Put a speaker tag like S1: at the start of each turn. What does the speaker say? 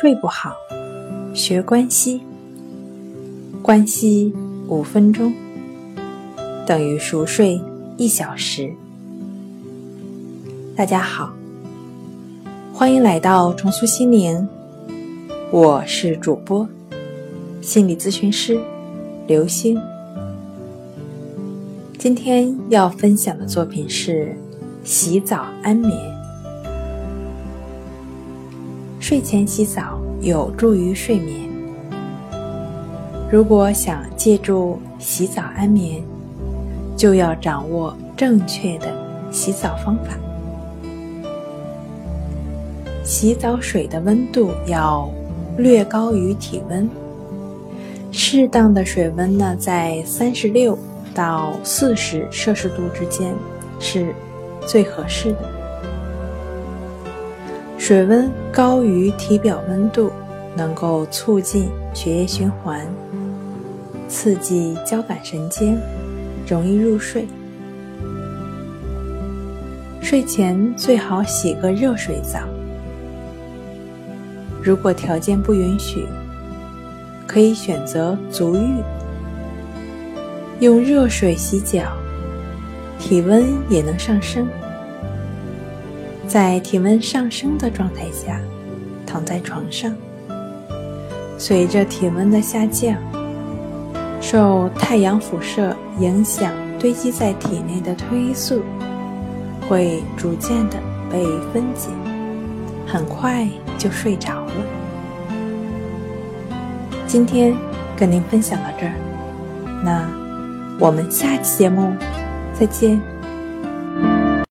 S1: 睡不好，学关息。关息五分钟等于熟睡一小时。大家好，欢迎来到重塑心灵，我是主播心理咨询师刘星。今天要分享的作品是洗澡安眠。睡前洗澡有助于睡眠。如果想借助洗澡安眠，就要掌握正确的洗澡方法。洗澡水的温度要略高于体温，适当的水温呢在三十六到四十摄氏度之间是最合适的。水温高于体表温度，能够促进血液循环，刺激交感神经，容易入睡。睡前最好洗个热水澡。如果条件不允许，可以选择足浴，用热水洗脚，体温也能上升。在体温上升的状态下，躺在床上，随着体温的下降，受太阳辐射影响堆积在体内的褪黑素会逐渐的被分解，很快就睡着了。今天跟您分享到这儿，那我们下期节目再见。